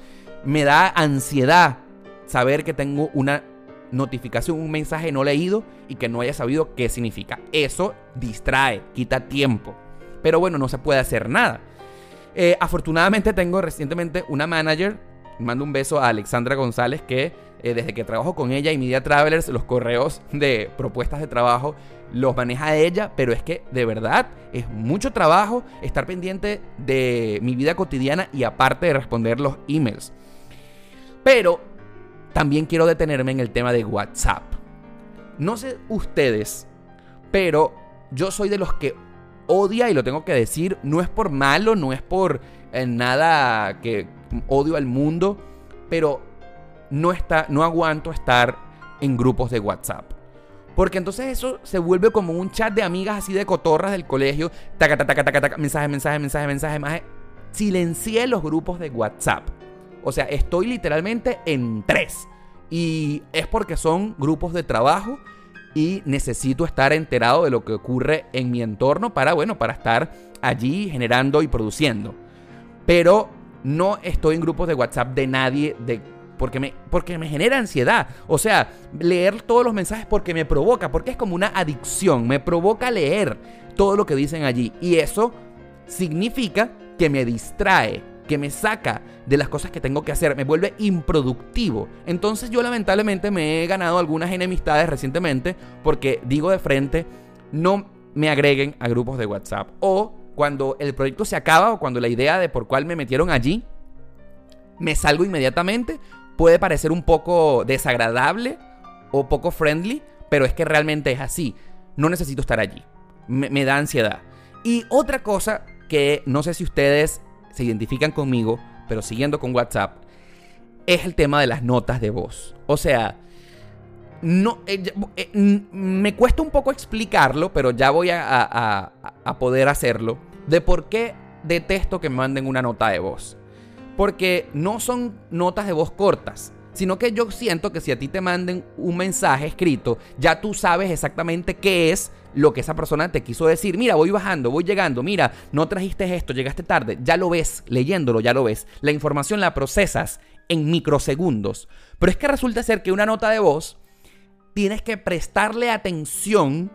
Me da ansiedad saber que tengo una notificación, un mensaje no leído y que no haya sabido qué significa. Eso distrae, quita tiempo. Pero bueno, no se puede hacer nada. Eh, afortunadamente tengo recientemente una manager Mando un beso a Alexandra González que eh, desde que trabajo con ella y Media Travelers, los correos de propuestas de trabajo los maneja ella, pero es que de verdad es mucho trabajo estar pendiente de mi vida cotidiana y aparte de responder los emails. Pero también quiero detenerme en el tema de WhatsApp. No sé ustedes, pero yo soy de los que odia y lo tengo que decir, no es por malo, no es por eh, nada que, odio al mundo, pero no, está, no aguanto estar en grupos de WhatsApp. Porque entonces eso se vuelve como un chat de amigas así de cotorras del colegio. Taca, taca, taca, taca, mensaje, mensaje, mensaje, mensaje, mensaje. Silencié los grupos de WhatsApp. O sea, estoy literalmente en tres. Y es porque son grupos de trabajo y necesito estar enterado de lo que ocurre en mi entorno para, bueno, para estar allí generando y produciendo. Pero no estoy en grupos de WhatsApp de nadie de porque me, porque me genera ansiedad. O sea, leer todos los mensajes porque me provoca, porque es como una adicción, me provoca leer todo lo que dicen allí. Y eso significa que me distrae, que me saca de las cosas que tengo que hacer, me vuelve improductivo. Entonces yo lamentablemente me he ganado algunas enemistades recientemente porque digo de frente, no me agreguen a grupos de WhatsApp. O cuando el proyecto se acaba o cuando la idea de por cuál me metieron allí, me salgo inmediatamente. Puede parecer un poco desagradable o poco friendly, pero es que realmente es así. No necesito estar allí. Me, da ansiedad. Y otra cosa que no sé si ustedes se identifican conmigo, pero siguiendo con WhatsApp, es el tema de las notas de voz. O sea, no, eh, eh, me cuesta un poco explicarlo, pero ya voy a, poder hacerlo. De por qué detesto que me manden una nota de voz. Porque no son notas de voz cortas, sino que yo siento que si a ti te manden un mensaje escrito, ya tú sabes exactamente qué es lo que esa persona te quiso decir. Mira, voy bajando, voy llegando, mira, no trajiste esto, llegaste tarde. Ya lo ves, leyéndolo, ya lo ves. La información la procesas en microsegundos. Pero es que resulta ser que una nota de voz tienes que prestarle atención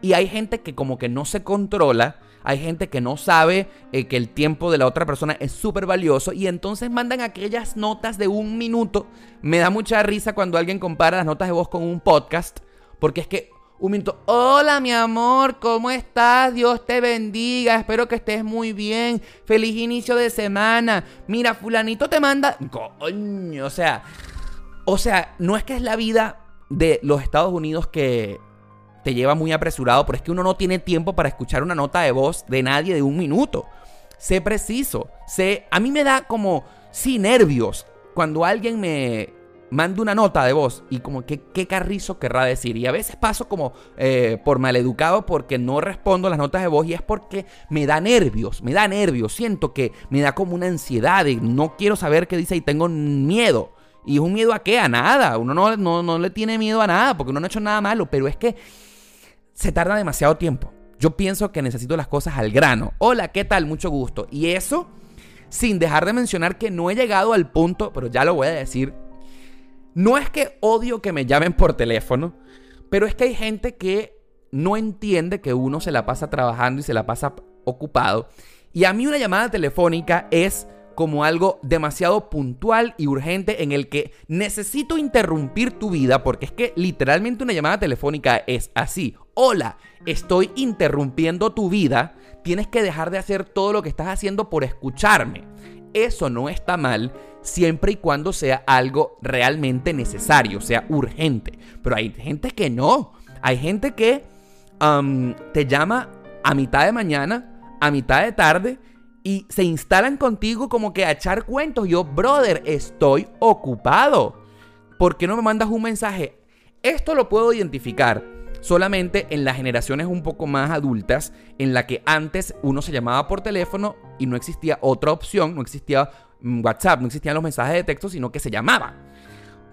y hay gente que como que no se controla hay gente que no sabe eh, que el tiempo de la otra persona es súper valioso y entonces mandan aquellas notas de un minuto. Me da mucha risa cuando alguien compara las notas de voz con un podcast, porque es que un minuto, hola mi amor, ¿cómo estás? Dios te bendiga, espero que estés muy bien, feliz inicio de semana. Mira, fulanito te manda... Coño, o sea, o sea, no es que es la vida de los Estados Unidos que te lleva muy apresurado, pero es que uno no tiene tiempo para escuchar una nota de voz de nadie de un minuto. Sé preciso, sé, a mí me da como, sí, nervios cuando alguien me manda una nota de voz y como que qué carrizo querrá decir. Y a veces paso como eh, por maleducado porque no respondo las notas de voz y es porque me da nervios, me da nervios. Siento que me da como una ansiedad y no quiero saber qué dice y tengo miedo. ¿Y es un miedo a qué? A nada. Uno no, no, no le tiene miedo a nada porque uno no ha hecho nada malo, pero es que se tarda demasiado tiempo. Yo pienso que necesito las cosas al grano. Hola, ¿qué tal? Mucho gusto. Y eso sin dejar de mencionar que no he llegado al punto, pero ya lo voy a decir, no es que odio que me llamen por teléfono, pero es que hay gente que no entiende que uno se la pasa trabajando y se la pasa ocupado. Y a mí una llamada telefónica es como algo demasiado puntual y urgente en el que necesito interrumpir tu vida porque es que literalmente una llamada telefónica es así. Hola, estoy interrumpiendo tu vida. Tienes que dejar de hacer todo lo que estás haciendo por escucharme. Eso no está mal siempre y cuando sea algo realmente necesario, sea urgente. Pero hay gente que no. Hay gente que te llama a mitad de mañana, a mitad de tarde y se instalan contigo como que a echar cuentos. Yo, brother, estoy ocupado. ¿Por qué no me mandas un mensaje? Esto lo puedo identificar solamente en las generaciones un poco más adultas, en la que antes uno se llamaba por teléfono y no existía otra opción, no existía mm, WhatsApp, no existían los mensajes de texto, sino que se llamaba.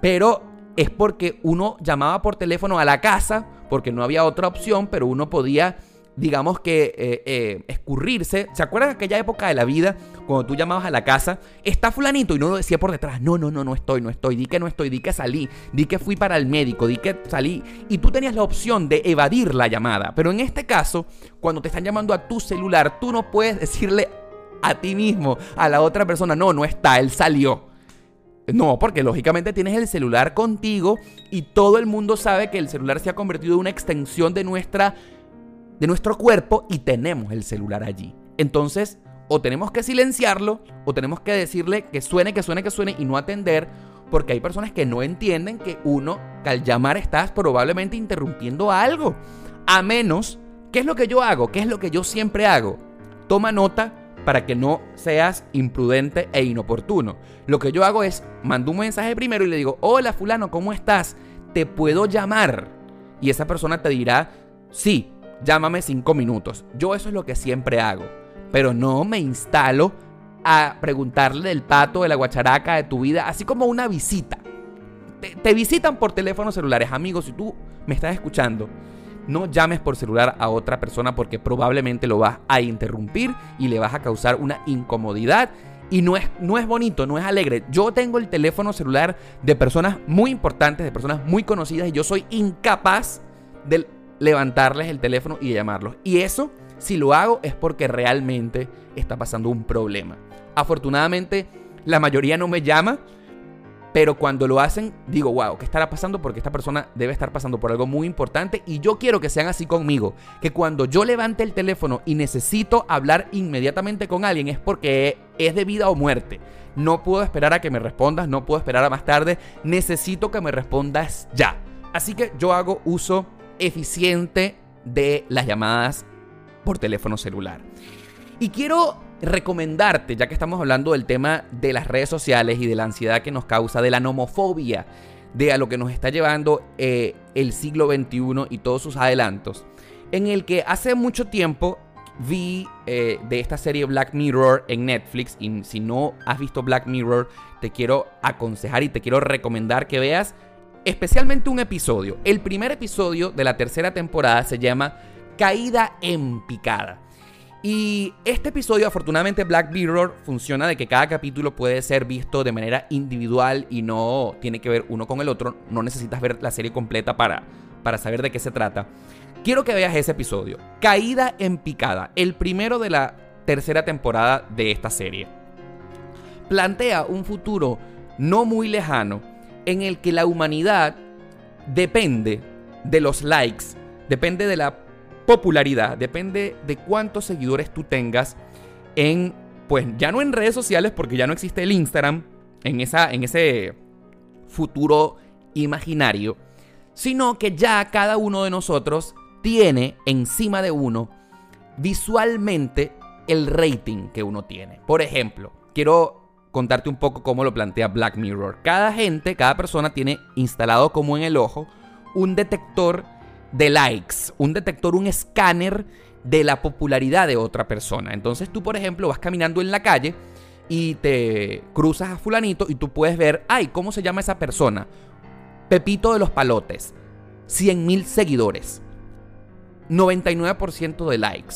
Pero es porque uno llamaba por teléfono a la casa, porque no había otra opción, pero uno podía digamos que, eh, eh, escurrirse. ¿Se acuerdan de aquella época de la vida cuando tú llamabas a la casa? Está fulanito y no lo decía por detrás. No, no, no, no estoy, no estoy. Di que no estoy, di que salí, di que fui para el médico, di que salí. Y tú tenías la opción de evadir la llamada. Pero en este caso, cuando te están llamando a tu celular, tú no puedes decirle a ti mismo, a la otra persona, no, no está, él salió. No, porque lógicamente tienes el celular contigo y todo el mundo sabe que el celular se ha convertido en una extensión de nuestra de nuestro cuerpo y tenemos el celular allí. Entonces, o tenemos que silenciarlo, o tenemos que decirle que suene, que suene, que suene y no atender, porque hay personas que no entienden que uno, que al llamar estás probablemente interrumpiendo algo. A menos, ¿qué es lo que yo hago? ¿Qué es lo que yo siempre hago? Toma nota para que no seas imprudente e inoportuno. Lo que yo hago es, mando un mensaje primero y le digo, hola fulano, ¿cómo estás? ¿Te puedo llamar? Y esa persona te dirá, sí, llámame cinco minutos. Yo eso es lo que siempre hago. Pero no me instalo a preguntarle del pato, de la guacharaca, de tu vida, así como una visita. Te, visitan por teléfonos celulares. Amigos, si tú me estás escuchando, no llames por celular a otra persona porque probablemente lo vas a interrumpir y le vas a causar una incomodidad. Y no es, no es bonito, no es alegre. Yo tengo el teléfono celular de personas muy importantes, de personas muy conocidas y yo soy incapaz de levantarles el teléfono y llamarlos. Y eso, si lo hago, es porque realmente está pasando un problema. Afortunadamente, la mayoría no me llama, pero cuando lo hacen, digo, wow, ¿qué estará pasando? Porque esta persona debe estar pasando por algo muy importante y yo quiero que sean así conmigo. Que cuando yo levante el teléfono y necesito hablar inmediatamente con alguien es porque es de vida o muerte. No puedo esperar a que me respondas, no puedo esperar a más tarde, necesito que me respondas ya. Así que yo hago uso eficiente de las llamadas por teléfono celular. Y quiero recomendarte, ya que estamos hablando del tema de las redes sociales y de la ansiedad que nos causa, de la nomofobia, de a lo que nos está llevando eh, el siglo XXI y todos sus adelantos, en el que hace mucho tiempo vi eh, de esta serie Black Mirror en Netflix y si no has visto Black Mirror, te quiero aconsejar y te quiero recomendar que veas especialmente un episodio. El primer episodio de la tercera temporada se llama Caída en picada. Y este episodio, afortunadamente, Black Mirror funciona de que cada capítulo puede ser visto de manera individual y no tiene que ver uno con el otro. No necesitas ver la serie completa para, para saber de qué se trata. quiero que veas ese episodio. Caída en picada, el primero de la tercera temporada de esta serie. Plantea un futuro no muy lejano en el que la humanidad depende de los likes, depende de la popularidad, depende de cuántos seguidores tú tengas en, pues ya no en redes sociales porque ya no existe el Instagram, en, esa, en ese futuro imaginario, sino que ya cada uno de nosotros tiene encima de uno visualmente el rating que uno tiene. Por ejemplo, quiero contarte un poco cómo lo plantea Black Mirror. Cada gente, cada persona tiene instalado como en el ojo un detector de likes, un detector, un escáner de la popularidad de otra persona. Entonces tú, por ejemplo, vas caminando en la calle y te cruzas a fulanito y tú puedes ver, ay, ¿cómo se llama esa persona? Pepito de los Palotes, 100 mil seguidores, 99% de likes.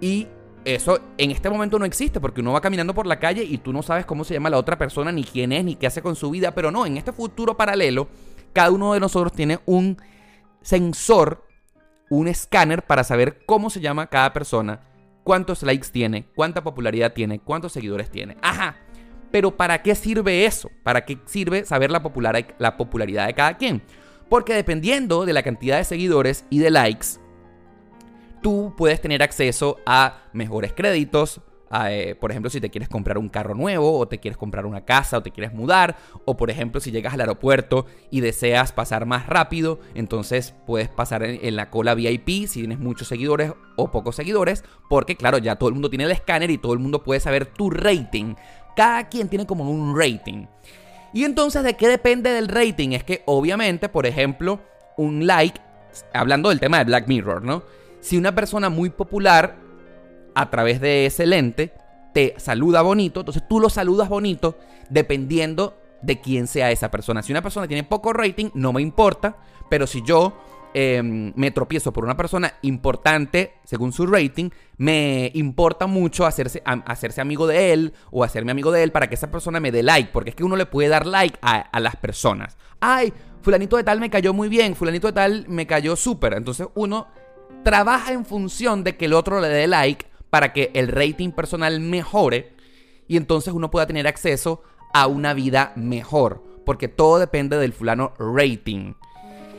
Y eso en este momento no existe porque uno va caminando por la calle y tú no sabes cómo se llama la otra persona, ni quién es, ni qué hace con su vida. Pero no, en este futuro paralelo, cada uno de nosotros tiene un sensor, un escáner para saber cómo se llama cada persona, cuántos likes tiene, cuánta popularidad tiene, cuántos seguidores tiene. Ajá. Pero ¿para qué sirve eso? ¿Para qué sirve saber la, la popularidad de cada quien? Porque dependiendo de la cantidad de seguidores y de likes, tú puedes tener acceso a mejores créditos. Eh, por ejemplo, si te quieres comprar un carro nuevo, o te quieres comprar una casa, o te quieres mudar, o por ejemplo, si llegas al aeropuerto y deseas pasar más rápido, entonces puedes pasar en, la cola VIP si tienes muchos seguidores o pocos seguidores, porque claro, ya todo el mundo tiene el escáner y todo el mundo puede saber tu rating. Cada quien tiene como un rating. Y entonces, ¿de qué depende del rating? Es que obviamente, por ejemplo, un like, hablando del tema de Black Mirror, ¿no? Si una persona muy popular a través de ese lente te saluda bonito, entonces tú lo saludas bonito dependiendo de quién sea esa persona. Si una persona tiene poco rating, no me importa, pero si yo em, me tropiezo por una persona importante según su rating, me importa mucho hacerse, hacerse amigo de él o hacerme amigo de él para que esa persona me dé like, porque es que uno le puede dar like a, a las personas. Ay, fulanito de tal me cayó muy bien, fulanito de tal me cayó súper. Entonces uno trabaja en función de que el otro le dé like para que el rating personal mejore y entonces uno pueda tener acceso a una vida mejor, porque todo depende del fulano rating.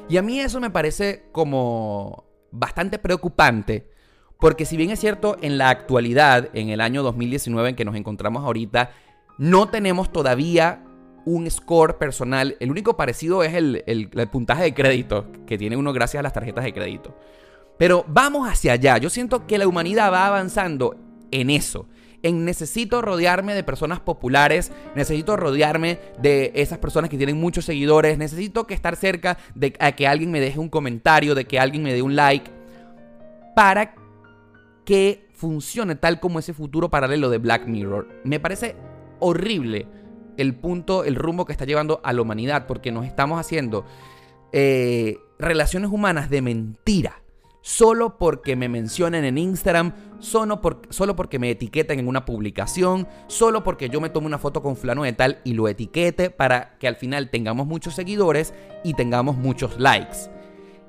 Y a mí eso me parece como bastante preocupante, porque si bien es cierto, en la actualidad, en el año 2019 en que nos encontramos ahorita, no tenemos todavía un score personal. El único parecido es el, el puntaje de crédito que tiene uno gracias a las tarjetas de crédito. Pero vamos hacia allá. Yo siento que la humanidad va avanzando en eso. En necesito rodearme de personas populares, necesito rodearme de esas personas que tienen muchos seguidores, necesito que estar cerca de que alguien me deje un comentario, de que alguien me dé un like, para que funcione tal como ese futuro paralelo de Black Mirror. Me parece horrible el punto, el rumbo que está llevando a la humanidad, porque nos estamos haciendo eh, relaciones humanas de mentira solo porque me mencionen en Instagram, solo, porque me etiqueten en una publicación, solo porque yo me tome una foto con fulano de tal y lo etiquete para que al final tengamos muchos seguidores y tengamos muchos likes.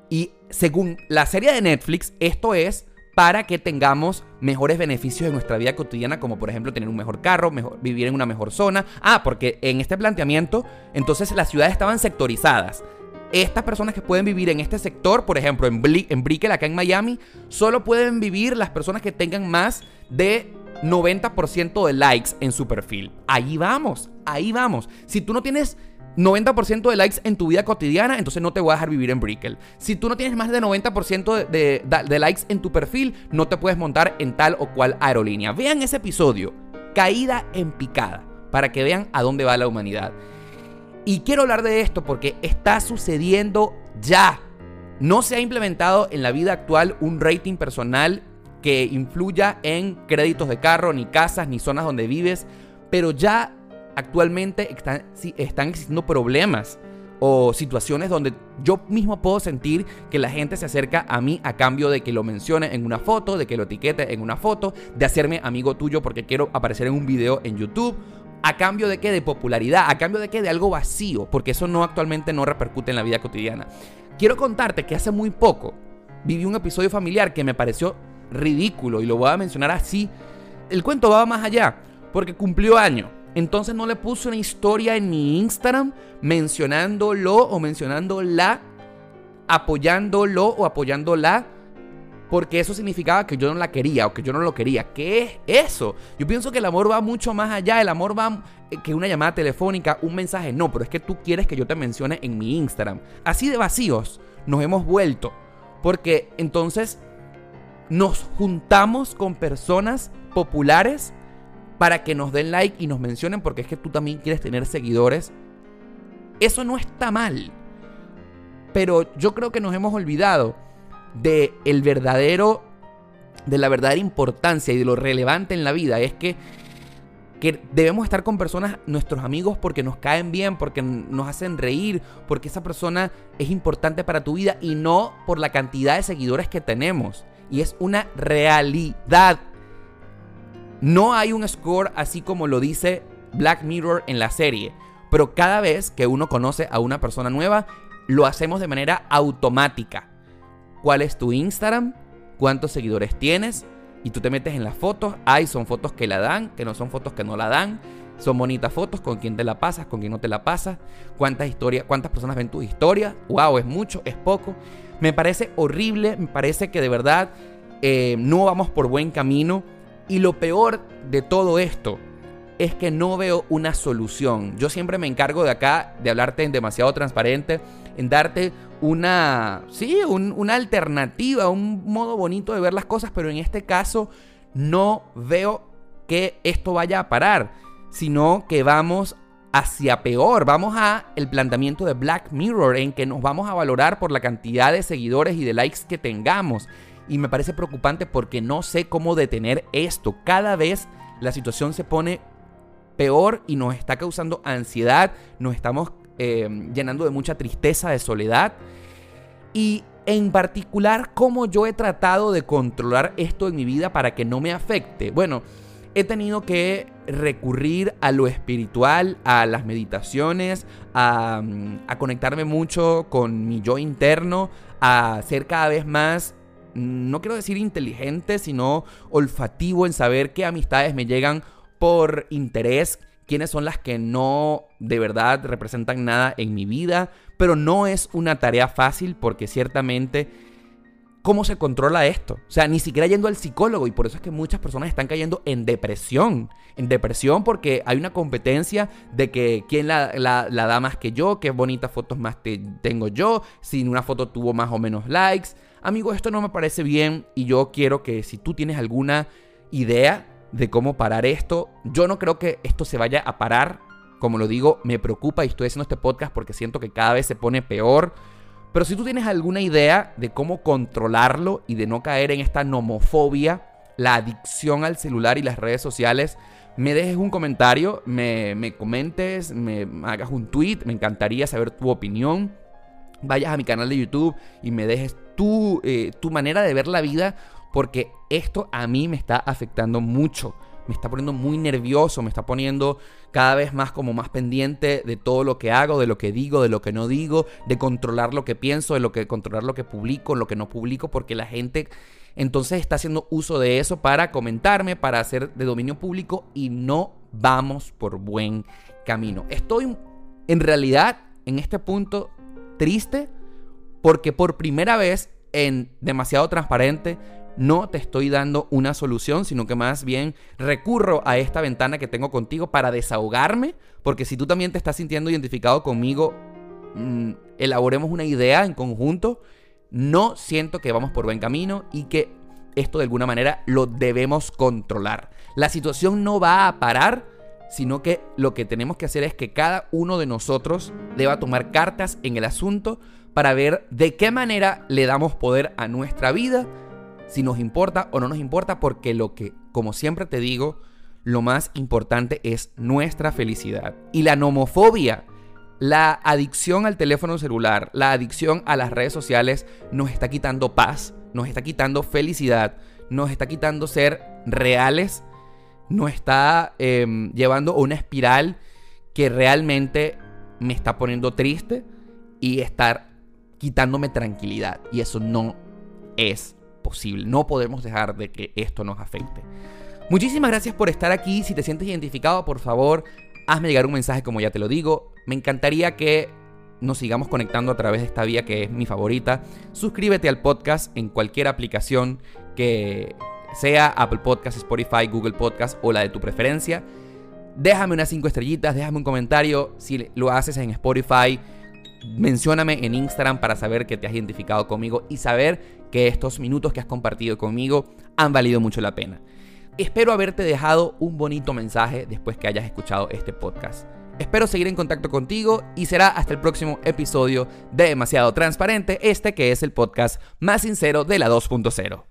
Y según la serie de Netflix, esto es para que tengamos mejores beneficios en nuestra vida cotidiana, como por ejemplo tener un mejor carro, vivir en una mejor zona. Ah, porque en este planteamiento, entonces las ciudades estaban sectorizadas estas personas que pueden vivir en este sector, por ejemplo, en, Brickell, acá en Miami, solo pueden vivir las personas que tengan más de 90% de likes en su perfil. Ahí vamos, ahí vamos. Si tú no tienes 90% de likes en tu vida cotidiana, entonces no te voy a dejar vivir en Brickell. Si tú no tienes más de 90% de, de, likes en tu perfil, no te puedes montar en tal o cual aerolínea. Vean ese episodio, caída en picada, para que vean a dónde va la humanidad. Y quiero hablar de esto porque está sucediendo ya. No se ha implementado en la vida actual un rating personal que influya en créditos de carro, ni casas, ni zonas donde vives, pero ya actualmente están, están existiendo problemas o situaciones donde yo mismo puedo sentir que la gente se acerca a mí a cambio de que lo mencione en una foto, de que lo etiquete en una foto, de hacerme amigo tuyo porque quiero aparecer en un video en YouTube ¿A cambio de qué? De popularidad. ¿A cambio de qué? De algo vacío. Porque eso no actualmente no repercute en la vida cotidiana. Quiero contarte que hace muy poco viví un episodio familiar que me pareció ridículo y lo voy a mencionar así. El cuento va más allá, porque cumplió año. Entonces no le puse una historia en mi Instagram mencionándolo o mencionándola, apoyándolo o apoyándola, porque eso significaba que yo no la quería o que yo no lo quería. ¿Qué es eso? Yo pienso que el amor va mucho más allá. El amor va eh, que una llamada telefónica, un mensaje. No, pero es que tú quieres que yo te mencione en mi Instagram. Así de vacíos nos hemos vuelto. Porque entonces nos juntamos con personas populares para que nos den like y nos mencionen porque es que tú también quieres tener seguidores. Eso no está mal. Pero yo creo que nos hemos olvidado de el verdadero de la verdadera importancia y de lo relevante en la vida es que que debemos estar con personas, nuestros amigos, porque nos caen bien, porque nos hacen reír, porque esa persona es importante para tu vida y no por la cantidad de seguidores que tenemos. Y es una realidad. No hay un score así como lo dice Black Mirror en la serie, pero cada vez que uno conoce a una persona nueva, lo hacemos de manera automática. ¿Cuál es tu Instagram? ¿Cuántos seguidores tienes? y tú te metes en las fotos, hay son fotos que la dan, que no son fotos que no la dan, son bonitas fotos, con quién te la pasas, con quién no te la pasas, cuántas historias, cuántas personas ven tu historia, wow, es mucho, es poco. Me parece horrible, me parece que de verdad eh, no vamos por buen camino y lo peor de todo esto es que no veo una solución. Yo siempre me encargo de acá de hablarte en demasiado transparente, en darte una, sí, una alternativa, un modo bonito de ver las cosas, pero en este caso no veo que esto vaya a parar, sino que vamos hacia peor. Vamos a el planteamiento de Black Mirror en que nos vamos a valorar por la cantidad de seguidores y de likes que tengamos. Y me parece preocupante porque no sé cómo detener esto. Cada vez la situación se pone peor y nos está causando ansiedad, nos estamos eh, llenando de mucha tristeza, de soledad. Y en particular, cómo yo he tratado de controlar esto en mi vida para que no me afecte. Bueno, he tenido que recurrir a lo espiritual, a las meditaciones, a, a, conectarme mucho con mi yo interno, a ser cada vez más, no quiero decir inteligente, sino olfativo en saber qué amistades me llegan por interés, quiénes son las que no de verdad representan nada en mi vida, pero no es una tarea fácil porque ciertamente ¿cómo se controla esto? O sea, ni siquiera yendo al psicólogo y por eso es que muchas personas están cayendo en depresión. En depresión porque hay una competencia de que quién la, da más que yo, qué bonitas fotos más tengo yo, si una foto tuvo más o menos likes. Amigo, esto no me parece bien y yo quiero que si tú tienes alguna idea, de cómo parar esto. Yo no creo que esto se vaya a parar. Como lo digo, me preocupa y estoy haciendo este podcast porque siento que cada vez se pone peor. Pero si tú tienes alguna idea de cómo controlarlo y de no caer en esta nomofobia, la adicción al celular y las redes sociales, me dejes un comentario, me, comentes, me hagas un tweet, me encantaría saber tu opinión. Vayas a mi canal de YouTube y me dejes tu, eh, tu manera de ver la vida porque esto a mí me está afectando mucho. Me está poniendo muy nervioso, me está poniendo cada vez más como más pendiente de todo lo que hago, de lo que digo, de lo que no digo, de controlar lo que pienso, de lo que controlar lo que publico, lo que no publico, porque la gente entonces está haciendo uso de eso para comentarme, para hacer de dominio público y no vamos por buen camino. Estoy en realidad en este punto triste porque por primera vez en demasiado transparente no te estoy dando una solución, sino que más bien recurro a esta ventana que tengo contigo para desahogarme, porque si tú también te estás sintiendo identificado conmigo, mm, elaboremos una idea en conjunto. No siento que vamos por buen camino y que esto de alguna manera lo debemos controlar. La situación no va a parar, sino que lo que tenemos que hacer es que cada uno de nosotros deba tomar cartas en el asunto para ver de qué manera le damos poder a nuestra vida si nos importa o no nos importa, porque lo que, como siempre te digo, lo más importante es nuestra felicidad. Y la nomofobia, la adicción al teléfono celular, la adicción a las redes sociales nos está quitando paz, nos está quitando felicidad, nos está quitando ser reales, nos está em, llevando a una espiral que realmente me está poniendo triste y estar quitándome tranquilidad. Y eso no es posible. No podemos dejar de que esto nos afecte. Muchísimas gracias por estar aquí. Si te sientes identificado, por favor, hazme llegar un mensaje como ya te lo digo. Me encantaría que nos sigamos conectando a través de esta vía que es mi favorita. Suscríbete al podcast en cualquier aplicación que sea Apple Podcast, Spotify, Google Podcast o la de tu preferencia. Déjame unas 5 estrellitas, déjame un comentario. Si lo haces en Spotify, mencióname en Instagram para saber que te has identificado conmigo y saber que estos minutos que has compartido conmigo han valido mucho la pena. Espero haberte dejado un bonito mensaje después que hayas escuchado este podcast. Espero seguir en contacto contigo y será hasta el próximo episodio de Demasiado Transparente, este que es el podcast más sincero de la 2.0.